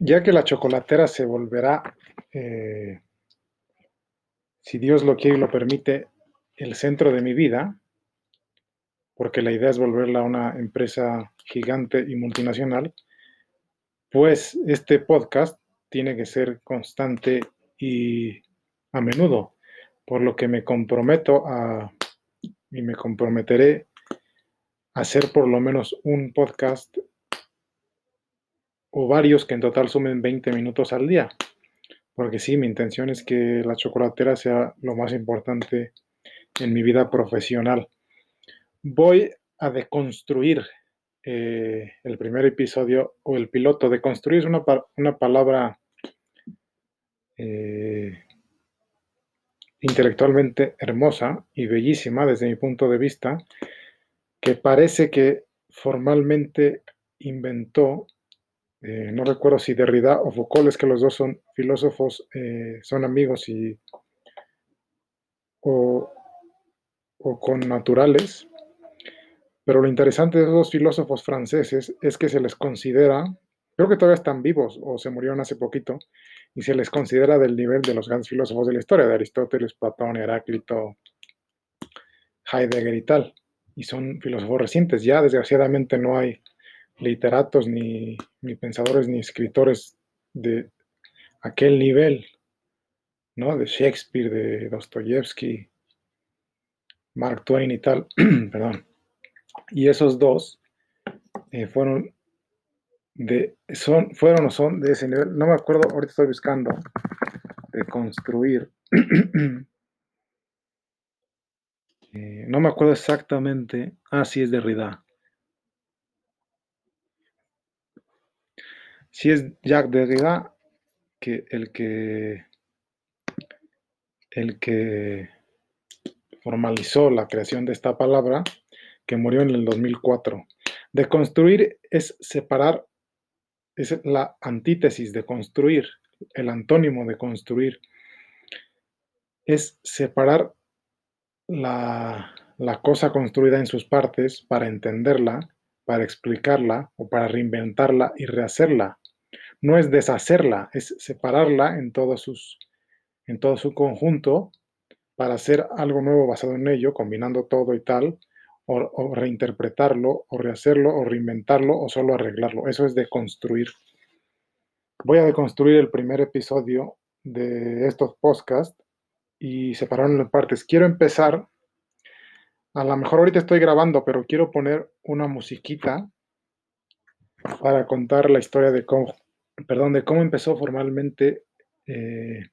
ya que la chocolatera se volverá, eh, si Dios lo quiere y lo permite, el centro de mi vida, porque la idea es volverla una empresa gigante y multinacional, pues este podcast tiene que ser constante y a menudo, por lo que me comprometo a y me comprometeré a hacer por lo menos un podcast o varios que en total sumen 20 minutos al día. Porque sí, mi intención es que la chocolatera sea lo más importante en mi vida profesional. Voy a deconstruir eh, el primer episodio o el piloto. Deconstruir es una, una palabra eh, intelectualmente hermosa y bellísima desde mi punto de vista, que parece que formalmente inventó eh, no recuerdo si Derrida o Foucault, es que los dos son filósofos, eh, son amigos y o, con naturales. Pero lo interesante de esos filósofos franceses es que se les considera, creo que todavía están vivos o se murieron hace poquito, y se les considera del nivel de los grandes filósofos de la historia, de Aristóteles, Platón, Heráclito, Heidegger y tal. Y son filósofos recientes. Ya desgraciadamente no hay literatos, ni, pensadores, ni escritores de aquel nivel, ¿no? De Shakespeare, de Dostoyevsky, Mark Twain y tal, perdón. Y esos dos eh, fueron de, son, fueron o son de ese nivel, no me acuerdo, ahorita estoy buscando, de construir. Eh, no me acuerdo exactamente, ah, sí, es de Si es Jacques Derrida que el que el que formalizó la creación de esta palabra, que murió en el 2004. De construir es separar, es la antítesis de construir, el antónimo de construir, es separar la, la cosa construida en sus partes para entenderla, para explicarla o para reinventarla y rehacerla no es deshacerla, es separarla en, sus, en todo su conjunto para hacer algo nuevo basado en ello, combinando todo y tal, o, reinterpretarlo, o rehacerlo, o reinventarlo, o solo arreglarlo. Eso es deconstruir. Voy a deconstruir el primer episodio de estos podcasts y separarlo en partes. Quiero empezar, a lo mejor ahorita estoy grabando, pero quiero poner una musiquita para contar la historia de cómo, perdón, de cómo empezó formalmente eh,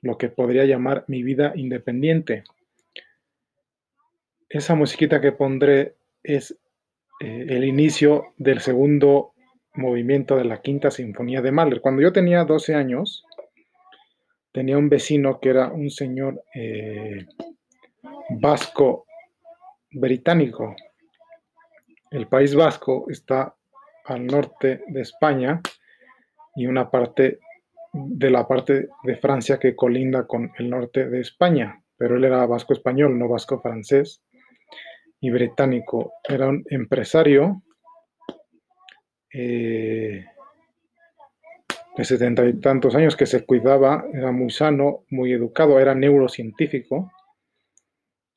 lo que podría llamar mi vida independiente. Esa musiquita que pondré es eh, el inicio del segundo movimiento de la quinta sinfonía de Mahler. Cuando yo tenía 12 años, tenía un vecino que era un señor eh, vasco británico. El País Vasco está al norte de España y una parte de la parte de Francia que colinda con el norte de España, pero él era vasco español, no vasco francés y británico. Era un empresario eh, de setenta y tantos años que se cuidaba, era muy sano, muy educado, era neurocientífico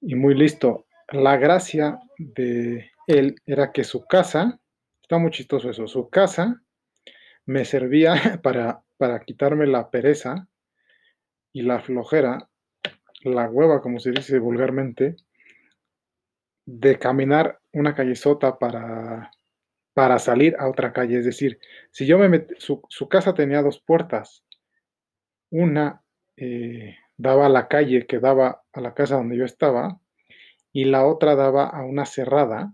y muy listo. La gracia de él era que su casa, está muy chistoso eso, su casa me servía para, para quitarme la pereza y la flojera, la hueva, como se dice vulgarmente, de caminar una callezota para, para salir a otra calle. Es decir, si yo me metí, su, casa tenía dos puertas. Una eh, daba a la calle que daba a la casa donde yo estaba y la otra daba a una cerrada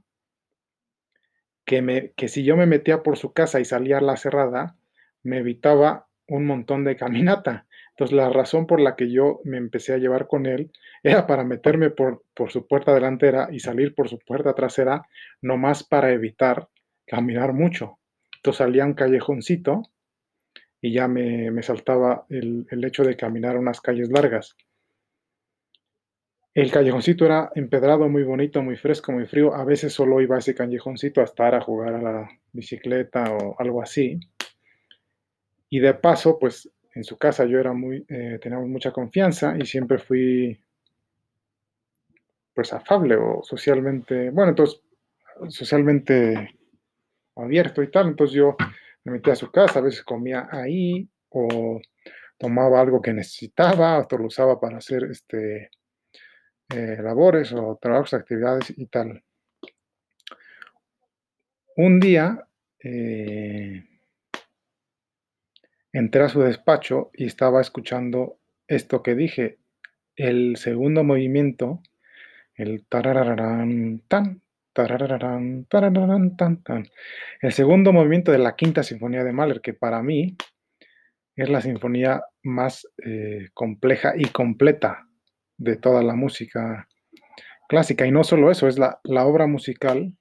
que, si yo me metía por su casa y salía a la cerrada, me evitaba un montón de caminata. Entonces la razón por la que yo me empecé a llevar con él era para meterme por, por su puerta delantera y salir por su puerta trasera, nomás para evitar caminar mucho. Entonces salía un callejoncito y ya me, saltaba el, el hecho de caminar unas calles largas. El callejoncito era empedrado, muy bonito, muy fresco, muy frío. A veces solo iba a ese callejoncito a estar a jugar a la bicicleta o algo así. Y de paso, pues en su casa yo era muy, eh, teníamos mucha confianza y siempre fui pues afable o socialmente, bueno, entonces socialmente abierto y tal, entonces yo me metía a su casa, a veces comía ahí o tomaba algo que necesitaba, o lo usaba para hacer este, eh, labores o trabajos, actividades y tal. Un día eh, entré a su despacho y estaba escuchando esto que dije, el segundo movimiento, el tarararán tan, tarararán, tarararán tan, tan. El segundo movimiento de la quinta sinfonía de Mahler, que para mí es la sinfonía más eh, compleja y completa de toda la música clásica. Y no solo eso, es la, obra musical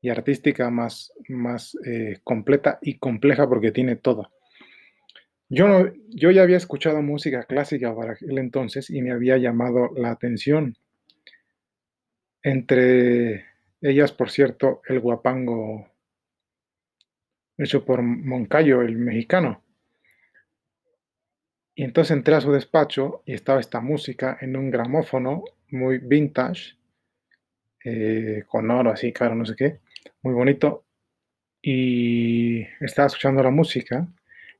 y artística más, más eh, completa y compleja porque tiene todo. Yo, yo ya había escuchado música clásica para aquel entonces y me había llamado la atención. Entre ellas, por cierto, el guapango hecho por Moncayo, el mexicano. Y entonces entré a su despacho y estaba esta música en un gramófono muy vintage, eh, con oro así, claro, no sé qué, muy bonito. Y estaba escuchando la música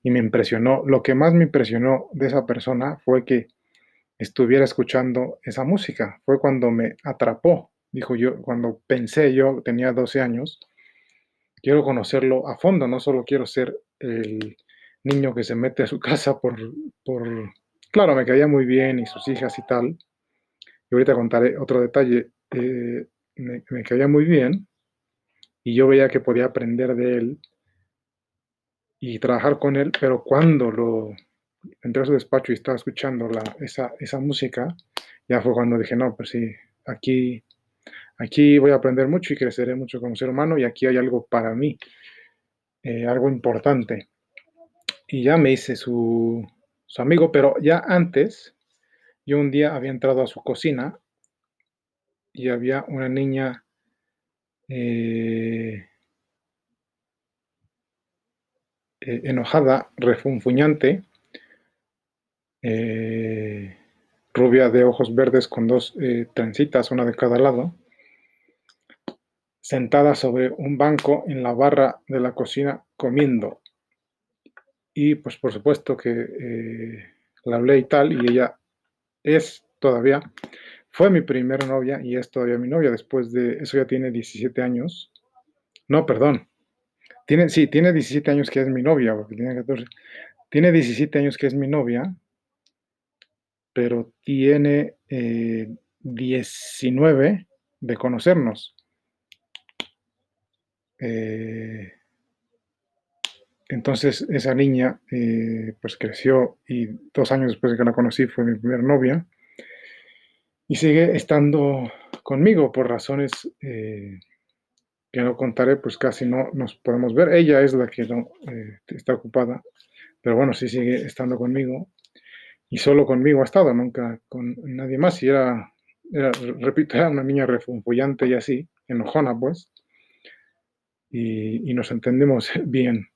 y me impresionó. Lo que más me impresionó de esa persona fue que estuviera escuchando esa música. Fue cuando me atrapó. Dijo yo, cuando pensé, yo tenía 12 años, quiero conocerlo a fondo, no solo quiero ser el niño que se mete a su casa por, por, claro, me caía muy bien y sus hijas y tal. Y ahorita contaré otro detalle. Eh, me, me, caía muy bien y yo veía que podía aprender de él y trabajar con él, pero cuando lo entré a su despacho y estaba escuchando la, esa, esa música, ya fue cuando dije, no, pues sí, aquí, aquí voy a aprender mucho y creceré mucho como ser humano y aquí hay algo para mí, eh, algo importante y ya me hice su, amigo, pero ya antes, yo un día había entrado a su cocina y había una niña eh, eh, enojada, refunfuñante, eh, rubia de ojos verdes con dos trencitas, una de cada lado, sentada sobre un banco en la barra de la cocina comiendo. Y pues por supuesto que eh, la hablé y tal, y ella es todavía, fue mi primera novia y es todavía mi novia, después de, eso ya tiene 17 años. No, perdón. Tiene, sí, tiene 17 años que es mi novia, porque tiene 14. Tiene 17 años que es mi novia, pero tiene 19 eh, de conocernos. Eh, entonces esa niña eh, pues creció y dos años después de que la conocí fue mi primera novia y sigue estando conmigo por razones eh, que no contaré, pues casi no nos podemos ver. Ella es la que no eh, está ocupada, pero bueno, sí sigue estando conmigo y solo conmigo ha estado, nunca con nadie más. Y era, repito, era una niña refunfullante y así, enojona pues, y nos entendemos bien.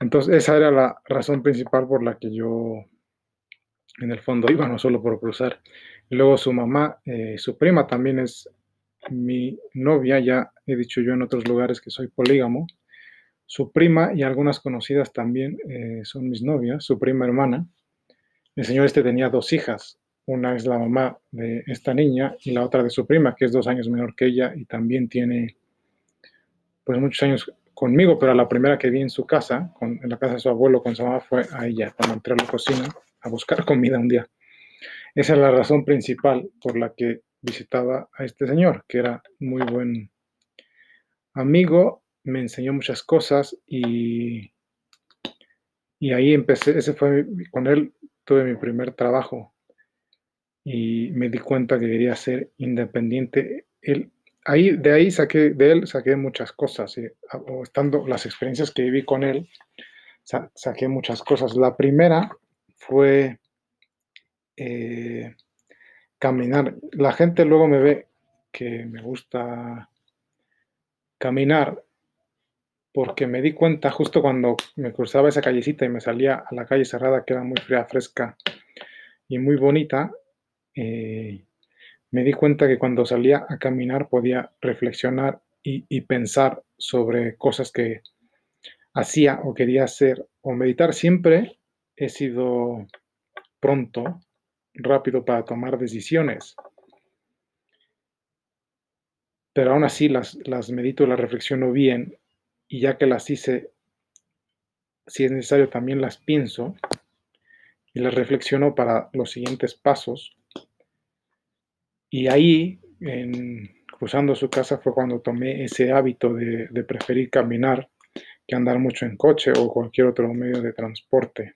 Entonces, esa era la razón principal por la que yo, en el fondo, iba, no solo por cruzar. luego su mamá, eh, su prima también es mi novia, ya he dicho yo en otros lugares que soy polígamo. Su prima y algunas conocidas también eh, son mis novias, su prima hermana. El señor este tenía dos hijas, una es la mamá de esta niña y la otra de su prima, que es dos años menor que ella y también tiene pues muchos años conmigo, pero la primera que vi en su casa, en la casa de su abuelo con su mamá, fue a ella, cuando entré a la cocina a buscar comida un día. Esa es la razón principal por la que visitaba a este señor, que era muy buen amigo, me enseñó muchas cosas y, y ahí empecé, ese fue, con él tuve mi primer trabajo y me di cuenta que quería ser independiente. Él de ahí saqué, de él saqué muchas cosas, o estando las experiencias que viví con él, saqué muchas cosas. La primera fue eh, caminar. La gente luego me ve que me gusta caminar porque me di cuenta justo cuando me cruzaba esa callecita y me salía a la calle cerrada, que era muy fría, fresca y muy bonita, eh, me di cuenta que cuando salía a caminar podía reflexionar y, pensar sobre cosas que hacía o quería hacer o meditar. Siempre he sido pronto, rápido para tomar decisiones pero aún así las, las medito las reflexiono bien y ya que las hice, si es necesario también las pienso y las reflexiono para los siguientes pasos. Y ahí, en, cruzando su casa, fue cuando tomé ese hábito de, preferir caminar que andar mucho en coche o cualquier otro medio de transporte.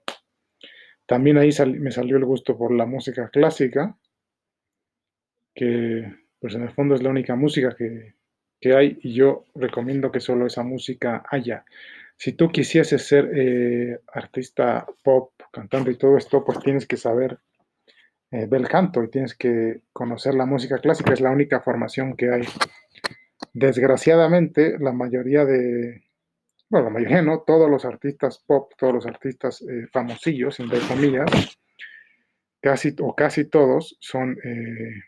También ahí me salió el gusto por la música clásica, que pues en el fondo es la única música que, hay y yo recomiendo que solo esa música haya. Si tú quisieses ser eh, artista pop, cantante y todo esto, pues tienes que saber eh, canto y tienes que conocer la música clásica, es la única formación que hay. Desgraciadamente, la mayoría de, bueno, la mayoría no, todos los artistas pop, todos los artistas eh, famosillos, entre comillas, casi o casi todos son eh,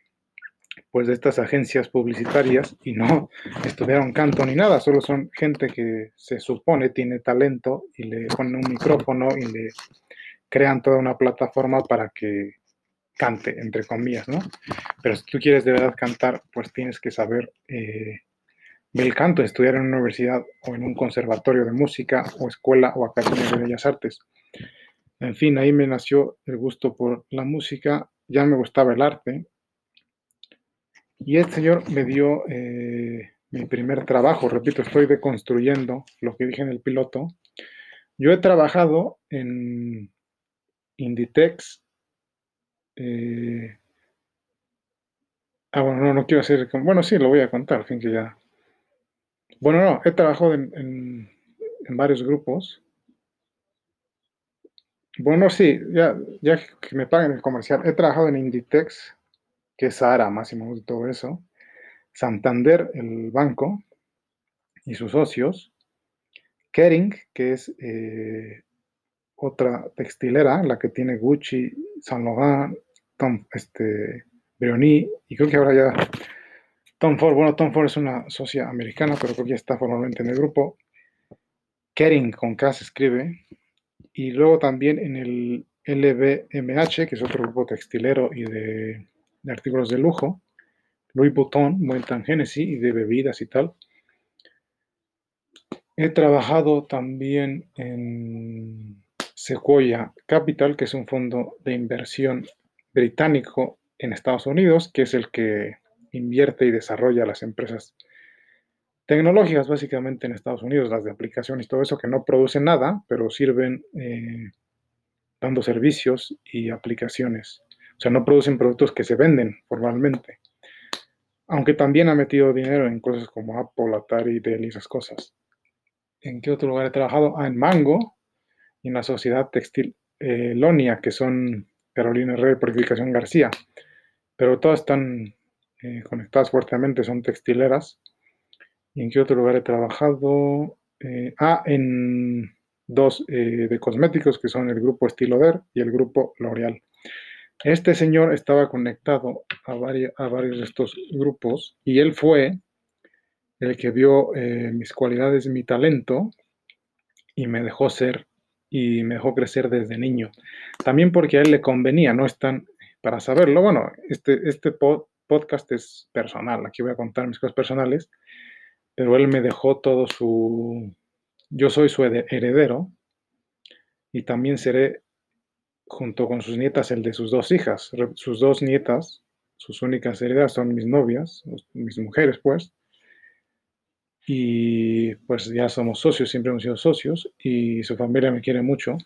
pues de estas agencias publicitarias y no estudiaron canto ni nada, solo son gente que se supone tiene talento y le ponen un micrófono y le crean toda una plataforma para que cante, entre comillas, ¿no? Pero si tú quieres de verdad cantar, pues tienes que saber eh, canto, estudiar en una universidad o en un conservatorio de música o escuela o academia de bellas artes. En fin, ahí me nació el gusto por la música, ya me gustaba el arte, y el Señor me dio eh, mi primer trabajo. Repito, estoy deconstruyendo lo que dije en el piloto. Yo he trabajado en Inditex. Eh, ah, bueno, no, no quiero hacer. Bueno, sí, lo voy a contar, al fin que ya. Bueno, no, he trabajado en, varios grupos. Bueno, sí, ya, ya que me paguen el comercial. He trabajado en Inditex que es Sahara, Máximo de todo eso, Santander, el banco, y sus socios, Kering, que es eh, otra textilera, la que tiene Gucci, Saint Laurent, Tom, este, Brioni, y creo que ahora ya Tom Ford, bueno, Tom Ford es una socia americana, pero creo que ya está formalmente en el grupo. Kering con K se escribe, y luego también en el LVMH, que es otro grupo textilero y de de artículos de lujo, Louis Vuitton, Mountain Genesis y de bebidas y tal. He trabajado también en Sequoia Capital, que es un fondo de inversión británico en Estados Unidos, que es el que invierte y desarrolla las empresas tecnológicas básicamente en Estados Unidos, las de aplicaciones todo eso, que no producen nada, pero sirven eh, dando servicios y aplicaciones o sea, no producen productos que se venden formalmente. Aunque también ha metido dinero en cosas como Apple, Atari, Dell y esas cosas. ¿En qué otro lugar he trabajado? Ah, en Mango y en la sociedad textil eh, Lonia, que son Carolina Herrera y Purificación García. Pero todas están eh, conectadas fuertemente, son textileras. ¿Y en qué otro lugar he trabajado? Eh, ah, en dos de cosméticos, que son el grupo Estiloder y el grupo L'Oreal. Este señor estaba conectado a, varios, de estos grupos y él fue el que vio eh, mis cualidades, mi talento y me dejó ser y me dejó crecer desde niño. También porque a él le convenía, no están para saberlo. Bueno, este, este podcast es personal, aquí voy a contar mis cosas personales, pero él me dejó todo su... Yo soy su heredero y también seré junto con sus nietas, el de sus dos hijas. Sus dos nietas, sus únicas heredas son mis novias, mis mujeres, pues. Y pues ya somos socios, siempre hemos sido socios y su familia me quiere mucho.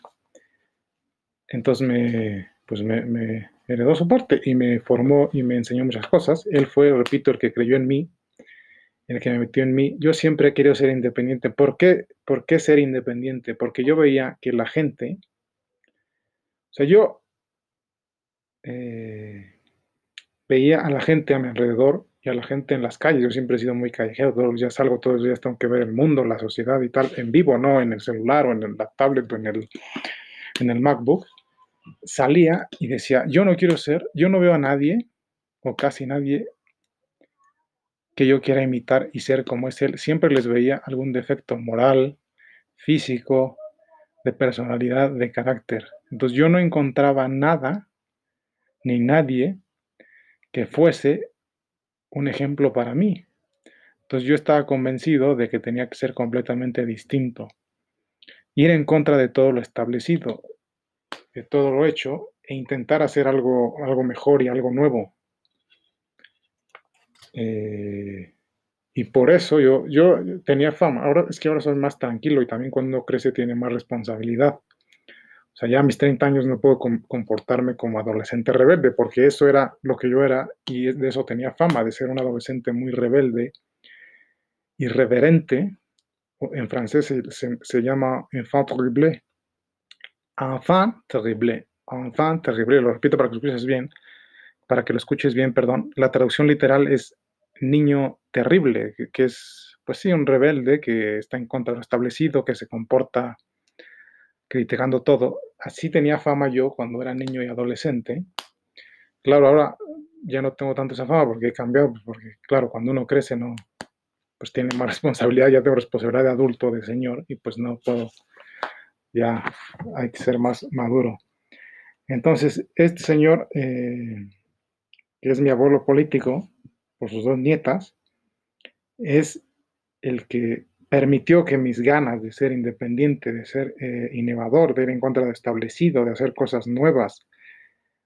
Entonces me, pues me, heredó su parte y me formó y me enseñó muchas cosas. Él fue, repito, el que creyó en mí, el que me metió en mí. Yo siempre he querido ser independiente. ¿Por qué, ¿Por qué ser independiente? Porque yo veía que la gente, o sea, yo eh, veía a la gente a mi alrededor y a la gente en las calles. Yo siempre he sido muy callejero, todos los días salgo, todos los días tengo que ver el mundo, la sociedad y tal, en vivo, no en el celular o en la tablet o en el, en el MacBook. Salía y decía, yo no quiero ser, yo no veo a nadie o casi nadie que yo quiera imitar y ser como es él. Siempre les veía algún defecto moral, físico, de personalidad, de carácter. Entonces yo no encontraba nada ni nadie que fuese un ejemplo para mí. Entonces yo estaba convencido de que tenía que ser completamente distinto. Ir en contra de todo lo establecido, de todo lo hecho, e intentar hacer algo, algo mejor y algo nuevo. Eh, y por eso yo, yo tenía fama. Ahora es que ahora soy más tranquilo y también cuando crece tiene más responsabilidad. O sea, ya a mis 30 años no puedo comportarme como adolescente rebelde, porque eso era lo que yo era y de eso tenía fama, de ser un adolescente muy rebelde, irreverente. En francés se, se llama enfant terrible. Enfant terrible. Enfant terrible. Lo repito para que lo escuches bien para que lo escuches bien, perdón, la traducción literal es niño terrible, que, es, pues sí, un rebelde que está en contra de lo establecido, que se comporta criticando todo. Así tenía fama yo cuando era niño y adolescente. Claro, ahora ya no tengo tanto esa fama porque he cambiado, pues, porque claro, cuando uno crece no, pues tiene más responsabilidad, ya tengo responsabilidad de adulto, de señor, y pues no puedo, ya hay que ser más maduro. Entonces, este señor eh, que es mi abuelo político, por sus dos nietas, es el que permitió que mis ganas de ser independiente, de ser eh, innovador, de ir en contra de establecido, de hacer cosas nuevas,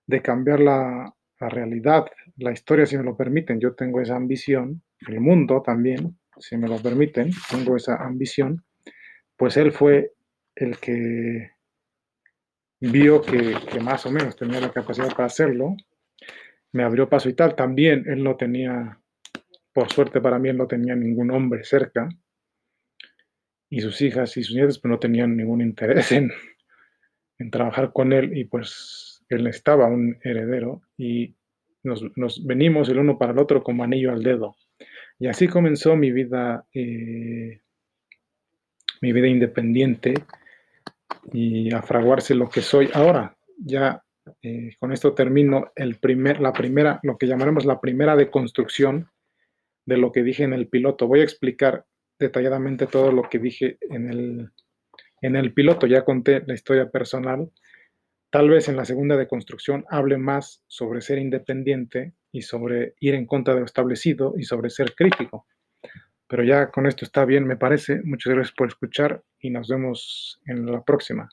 de cambiar la, la, realidad, la historia, si me lo permiten. Yo tengo esa ambición, el mundo también, si me lo permiten, tengo esa ambición, pues él fue el que vio que, que más o menos tenía la capacidad para hacerlo me abrió paso y tal. También él no tenía, por suerte para mí, él no tenía ningún hombre cerca. Y sus hijas y sus nietos pues, no tenían ningún interés en, en trabajar con él y pues él necesitaba un heredero y nos, nos, venimos el uno para el otro como anillo al dedo. Y así comenzó mi vida, eh, mi vida independiente y a fraguarse lo que soy ahora. Ya eh, con esto termino el primer, la primera, lo que llamaremos la primera deconstrucción de lo que dije en el piloto. Voy a explicar detalladamente todo lo que dije en el, en el piloto. Ya conté la historia personal. Tal vez en la segunda deconstrucción hable más sobre ser independiente y sobre ir en contra de lo establecido y sobre ser crítico. Pero ya con esto está bien, me parece. Muchas gracias por escuchar y nos vemos en la próxima.